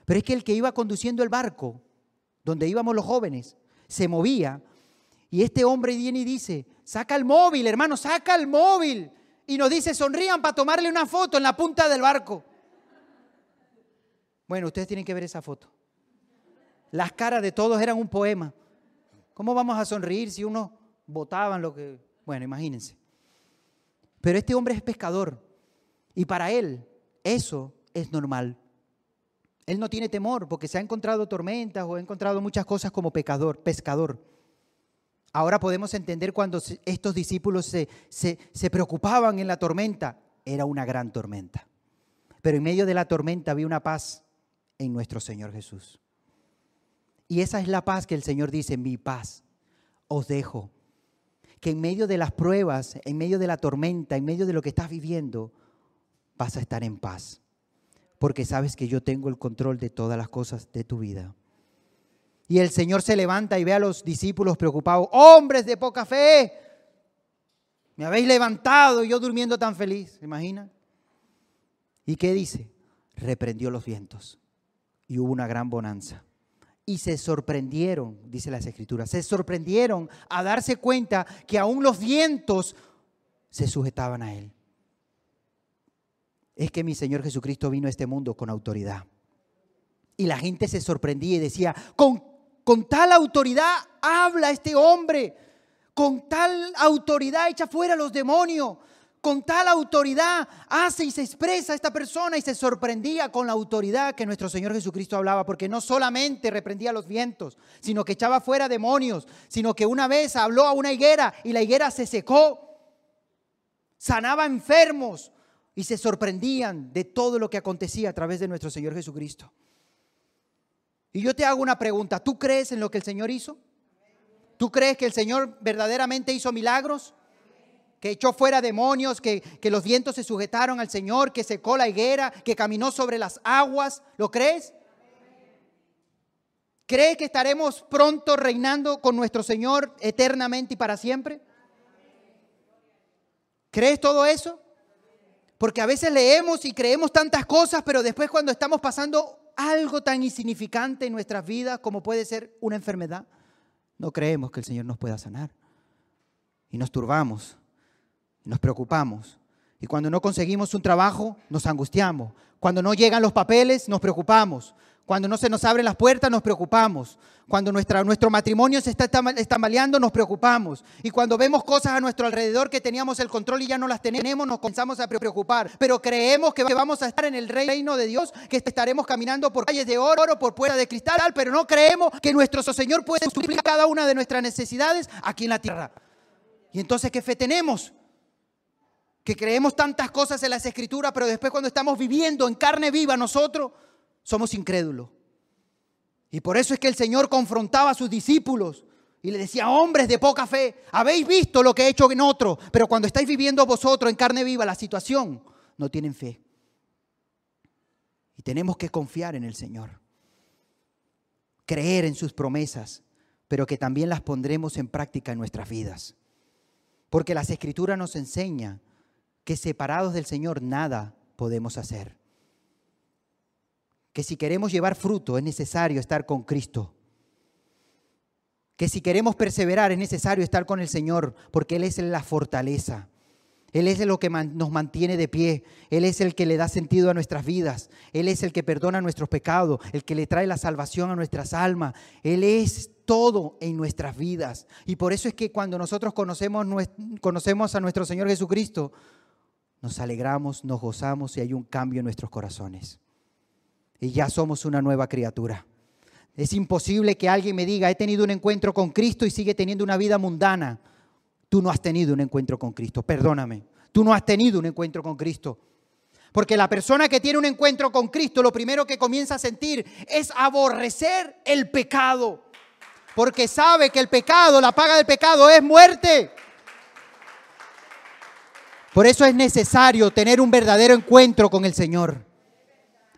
pero es que el que iba conduciendo el barco, donde íbamos los jóvenes, se movía y este hombre viene y dice, saca el móvil, hermano, saca el móvil. Y nos dice, sonrían para tomarle una foto en la punta del barco. Bueno, ustedes tienen que ver esa foto. Las caras de todos eran un poema. ¿Cómo vamos a sonreír si uno votaban lo que... Bueno, imagínense. Pero este hombre es pescador y para él eso es normal. Él no tiene temor porque se ha encontrado tormentas o ha encontrado muchas cosas como pecador, pescador. Ahora podemos entender cuando estos discípulos se, se, se preocupaban en la tormenta. Era una gran tormenta. Pero en medio de la tormenta había una paz en nuestro Señor Jesús. Y esa es la paz que el Señor dice, mi paz os dejo. Que en medio de las pruebas, en medio de la tormenta, en medio de lo que estás viviendo, vas a estar en paz. Porque sabes que yo tengo el control de todas las cosas de tu vida. Y el Señor se levanta y ve a los discípulos preocupados, hombres de poca fe, me habéis levantado yo durmiendo tan feliz, ¿se? ¿Y qué dice? Reprendió los vientos y hubo una gran bonanza y se sorprendieron, dice las escrituras, se sorprendieron a darse cuenta que aún los vientos se sujetaban a él. Es que mi Señor Jesucristo vino a este mundo con autoridad. Y la gente se sorprendía y decía, con, con tal autoridad habla este hombre, con tal autoridad echa fuera los demonios, con tal autoridad hace y se expresa esta persona y se sorprendía con la autoridad que nuestro Señor Jesucristo hablaba, porque no solamente reprendía los vientos, sino que echaba fuera demonios, sino que una vez habló a una higuera y la higuera se secó, sanaba enfermos y se sorprendían de todo lo que acontecía a través de nuestro Señor Jesucristo. Y yo te hago una pregunta, ¿tú crees en lo que el Señor hizo? ¿Tú crees que el Señor verdaderamente hizo milagros? Que echó fuera demonios, que, que, los vientos se sujetaron al Señor, que secó la higuera, que caminó sobre las aguas. ¿Lo crees? ¿Crees que estaremos pronto reinando con nuestro Señor eternamente y para siempre? ¿Crees todo eso? Porque a veces leemos y creemos tantas cosas, pero después cuando estamos pasando algo tan insignificante en nuestras vidas como puede ser una enfermedad, no creemos que el Señor nos pueda sanar. Y nos turbamos, nos preocupamos. Y cuando no conseguimos un trabajo, nos angustiamos. Cuando no llegan los papeles, nos preocupamos. Cuando no se nos abren las puertas, nos preocupamos. Cuando nuestra, nuestro matrimonio se está estambaleando, nos preocupamos. Y cuando vemos cosas a nuestro alrededor que teníamos el control y ya no las tenemos, nos comenzamos a preocupar. Pero creemos que vamos a estar en el reino de Dios, que estaremos caminando por calles de oro, por puertas de cristal, pero no creemos que nuestro Señor puede suplir cada una de nuestras necesidades aquí en la tierra. Y entonces, ¿qué fe tenemos? Que creemos tantas cosas en las escrituras, pero después cuando estamos viviendo en carne viva nosotros, somos incrédulos. Y por eso es que el Señor confrontaba a sus discípulos y le decía, hombres de poca fe, habéis visto lo que he hecho en otro, pero cuando estáis viviendo vosotros en carne viva la situación, no tienen fe. Y tenemos que confiar en el Señor, creer en sus promesas, pero que también las pondremos en práctica en nuestras vidas. Porque las escrituras nos enseñan que separados del Señor nada podemos hacer que si queremos llevar fruto es necesario estar con Cristo. Que si queremos perseverar es necesario estar con el Señor, porque Él es la fortaleza. Él es lo que nos mantiene de pie. Él es el que le da sentido a nuestras vidas. Él es el que perdona nuestros pecados, el que le trae la salvación a nuestras almas. Él es todo en nuestras vidas. Y por eso es que cuando nosotros conocemos, conocemos a nuestro Señor Jesucristo, nos alegramos, nos gozamos y hay un cambio en nuestros corazones y ya somos una nueva criatura. Es imposible que alguien me diga, he tenido un encuentro con Cristo y sigue teniendo una vida mundana. Tú no has tenido un encuentro con Cristo, perdóname. Tú no has tenido un encuentro con Cristo. Porque la persona que tiene un encuentro con Cristo, lo primero que comienza a sentir es aborrecer el pecado. Porque sabe que el pecado, la paga del pecado es muerte. Por eso es necesario tener un verdadero encuentro con el Señor.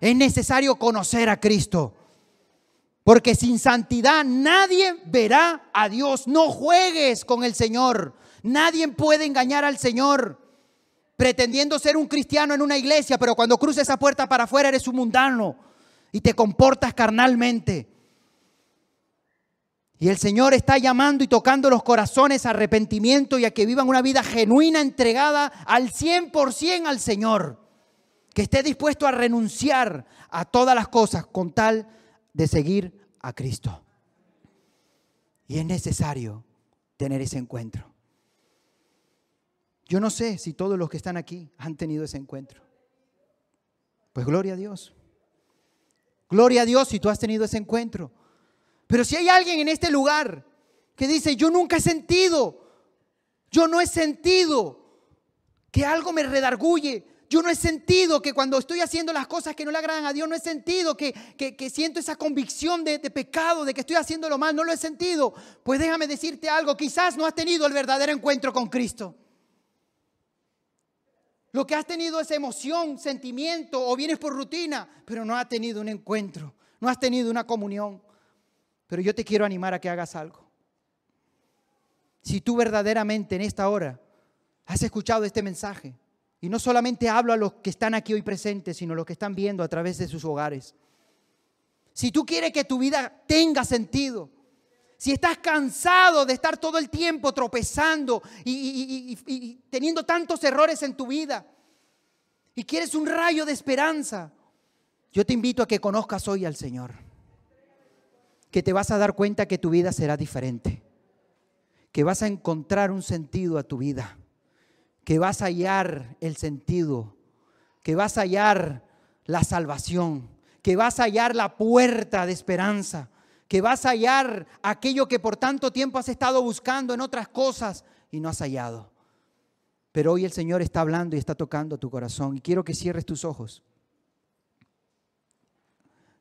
Es necesario conocer a Cristo. Porque sin santidad nadie verá a Dios. No juegues con el Señor. Nadie puede engañar al Señor pretendiendo ser un cristiano en una iglesia, pero cuando cruces esa puerta para afuera eres un mundano y te comportas carnalmente. Y el Señor está llamando y tocando los corazones a arrepentimiento y a que vivan una vida genuina, entregada al 100% al Señor que esté dispuesto a renunciar a todas las cosas con tal de seguir a Cristo. Y es necesario tener ese encuentro. Yo no sé si todos los que están aquí han tenido ese encuentro. Pues gloria a Dios. Gloria a Dios si tú has tenido ese encuentro. Pero si hay alguien en este lugar que dice, yo nunca he sentido, yo no he sentido que algo me redarguye, yo no he sentido que cuando estoy haciendo las cosas que no le agradan a Dios, no he sentido que, siento esa convicción de, de, pecado, de que estoy haciendo lo mal, no lo he sentido. Pues déjame decirte algo, quizás no has tenido el verdadero encuentro con Cristo. Lo que has tenido es emoción, sentimiento o vienes por rutina, pero no has tenido un encuentro, no has tenido una comunión. Pero yo te quiero animar a que hagas algo. Si tú verdaderamente en esta hora has escuchado este mensaje, y no solamente hablo a los que están aquí hoy presentes, sino a los que están viendo a través de sus hogares. Si tú quieres que tu vida tenga sentido, si estás cansado de estar todo el tiempo tropezando y, y, teniendo tantos errores en tu vida, y quieres un rayo de esperanza, yo te invito a que conozcas hoy al Señor. Que te vas a dar cuenta que tu vida será diferente. Que vas a encontrar un sentido a tu vida que vas a hallar el sentido, que vas a hallar la salvación, que vas a hallar la puerta de esperanza, que vas a hallar aquello que por tanto tiempo has estado buscando en otras cosas y no has hallado. Pero hoy el Señor está hablando y está tocando tu corazón y quiero que cierres tus ojos.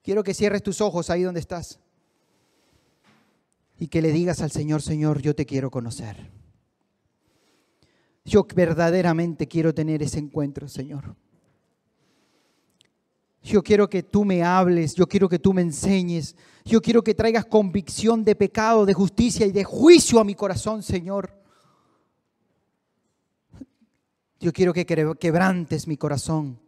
Quiero que cierres tus ojos ahí donde estás y que le digas al Señor, Señor, yo te quiero conocer. Yo verdaderamente quiero tener ese encuentro, Señor. Yo quiero que tú me hables, yo quiero que tú me enseñes, yo quiero que traigas convicción de pecado, de justicia y de juicio a mi corazón, Señor. Yo quiero que quebrantes mi corazón.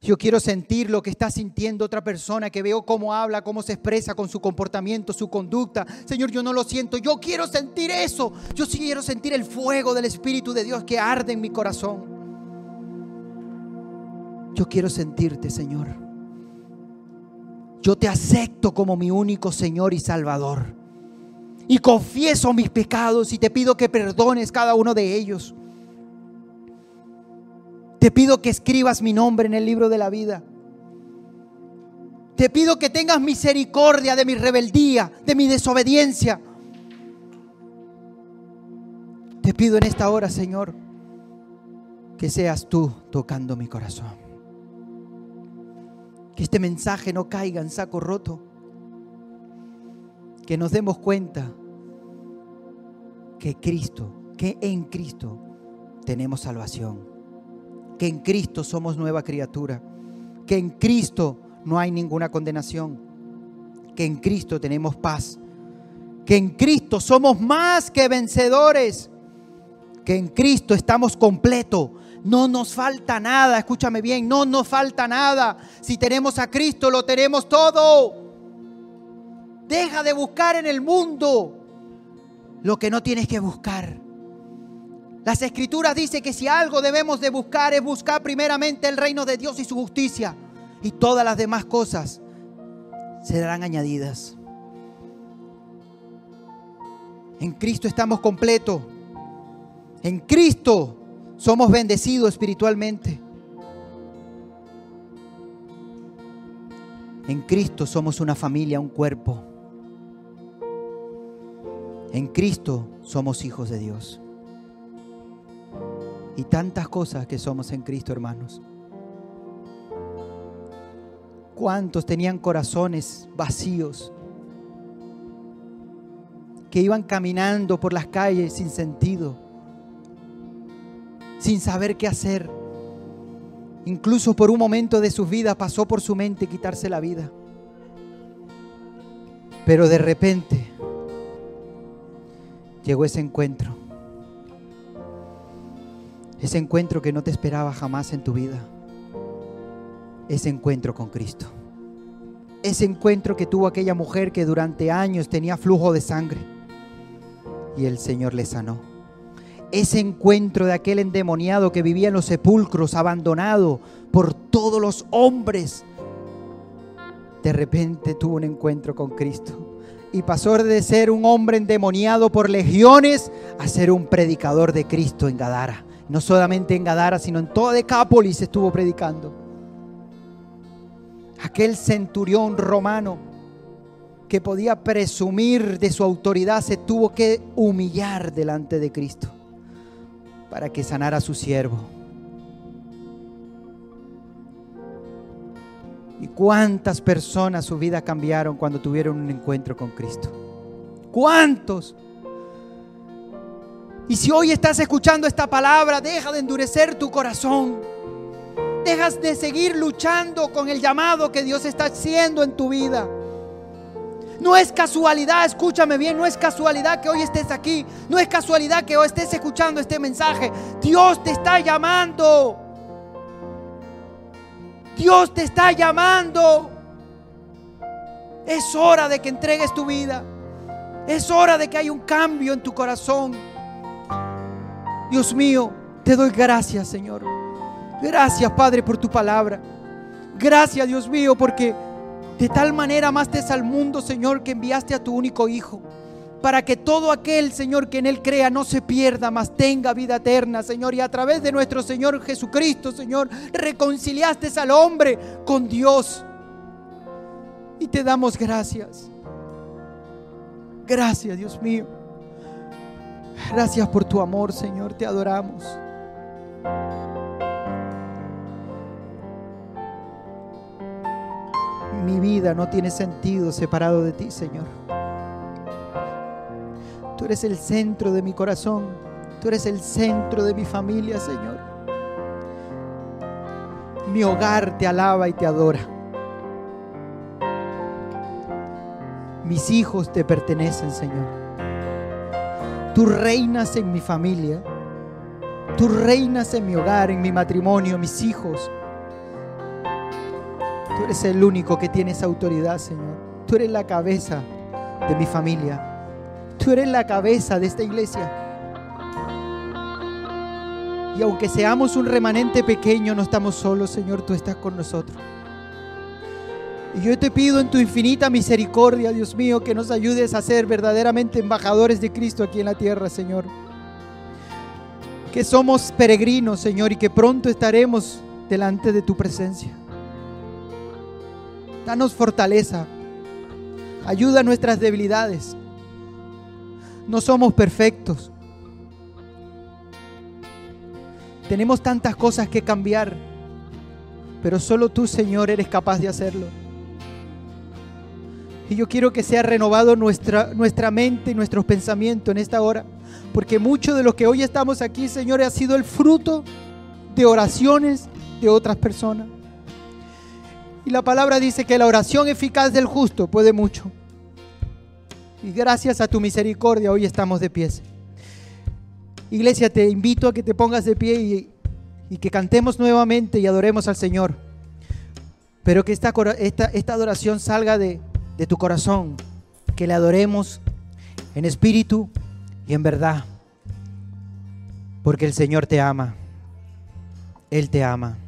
Yo quiero sentir lo que está sintiendo otra persona, que veo cómo habla, cómo se expresa con su comportamiento, su conducta. Señor, yo no lo siento. Yo quiero sentir eso. Yo sí quiero sentir el fuego del Espíritu de Dios que arde en mi corazón. Yo quiero sentirte, Señor. Yo te acepto como mi único Señor y Salvador. Y confieso mis pecados y te pido que perdones cada uno de ellos. Te pido que escribas mi nombre en el libro de la vida. Te pido que tengas misericordia de mi rebeldía, de mi desobediencia. Te pido en esta hora, Señor, que seas tú tocando mi corazón. Que este mensaje no caiga en saco roto. Que nos demos cuenta que Cristo, que en Cristo tenemos salvación que en Cristo somos nueva criatura, que en Cristo no hay ninguna condenación, que en Cristo tenemos paz, que en Cristo somos más que vencedores, que en Cristo estamos completos. No nos falta nada, escúchame bien, no nos falta nada. Si tenemos a Cristo, lo tenemos todo. Deja de buscar en el mundo lo que no tienes que buscar. Las escrituras dicen que si algo debemos de buscar es buscar primeramente el reino de Dios y su justicia. Y todas las demás cosas serán añadidas. En Cristo estamos completos. En Cristo somos bendecidos espiritualmente. En Cristo somos una familia, un cuerpo. En Cristo somos hijos de Dios y tantas cosas que somos en Cristo, hermanos. ¿Cuántos tenían corazones vacíos? Que iban caminando por las calles sin sentido, sin saber qué hacer. Incluso por un momento de su vida pasó por su mente quitarse la vida. Pero de repente llegó ese encuentro ese encuentro que no te esperaba jamás en tu vida. Ese encuentro con Cristo. Ese encuentro que tuvo aquella mujer que durante años tenía flujo de sangre. Y el Señor le sanó. Ese encuentro de aquel endemoniado que vivía en los sepulcros, abandonado por todos los hombres. De repente tuvo un encuentro con Cristo y pasó de ser un hombre endemoniado por legiones a ser un predicador de Cristo en Gadara. No solamente en Gadara, sino en toda Decápolis estuvo predicando. Aquel centurión romano que podía presumir de su autoridad se tuvo que humillar delante de Cristo para que sanara a su siervo. ¿Y cuántas personas su vida cambiaron cuando tuvieron un encuentro con Cristo? ¿Cuántos? Y si hoy estás escuchando esta palabra, deja de endurecer tu corazón. Dejas de seguir luchando con el llamado que Dios está haciendo en tu vida. No es casualidad, escúchame bien, no es casualidad que hoy estés aquí. No es casualidad que hoy estés escuchando este mensaje. Dios te está llamando. Dios te está llamando. Es hora de que entregues tu vida. Es hora de que haya un cambio en tu corazón. Dios mío, te doy gracias, Señor. Gracias, Padre, por tu palabra. Gracias, Dios mío, porque de tal manera amaste al mundo, Señor, que enviaste a tu único Hijo. Para que todo aquel, Señor, que en Él crea no se pierda, mas tenga vida eterna, Señor. Y a través de nuestro Señor Jesucristo, Señor, reconciliaste al hombre con Dios. Y te damos gracias. Gracias, Dios mío. Gracias por tu amor, Señor, te adoramos. Mi vida no tiene sentido separado de ti, Señor. Tú eres el centro de mi corazón. Tú eres el centro de mi familia, Señor. Mi hogar te alaba y te adora. Mis hijos te pertenecen, Señor. Tú reinas en mi familia. Tú reinas en mi hogar, en mi matrimonio, mis hijos. Tú eres el único que tiene esa autoridad, Señor. Tú eres la cabeza de mi familia. Tú eres la cabeza de esta iglesia. Y aunque seamos un remanente pequeño, no estamos solos, Señor, tú estás con nosotros. Y yo te pido en tu infinita misericordia, Dios mío, que nos ayudes a ser verdaderamente embajadores de Cristo aquí en la tierra, Señor. Que somos peregrinos, Señor, y que pronto estaremos delante de tu presencia. Danos fortaleza. Ayuda a nuestras debilidades. No somos perfectos. Tenemos tantas cosas que cambiar, pero solo tú, Señor, eres capaz de hacerlo. Y yo quiero que sea renovado nuestra, nuestra mente y nuestros pensamientos en esta hora. Porque mucho de lo que hoy estamos aquí, Señor, ha sido el fruto de oraciones de otras personas. Y la palabra dice que la oración eficaz del justo puede mucho. Y gracias a tu misericordia hoy estamos de pies. Iglesia, te invito a que te pongas de pie y, y que cantemos nuevamente y adoremos al Señor. Pero que esta, esta, esta adoración salga de, de tu corazón, que le adoremos en espíritu y en verdad, porque el Señor te ama, Él te ama.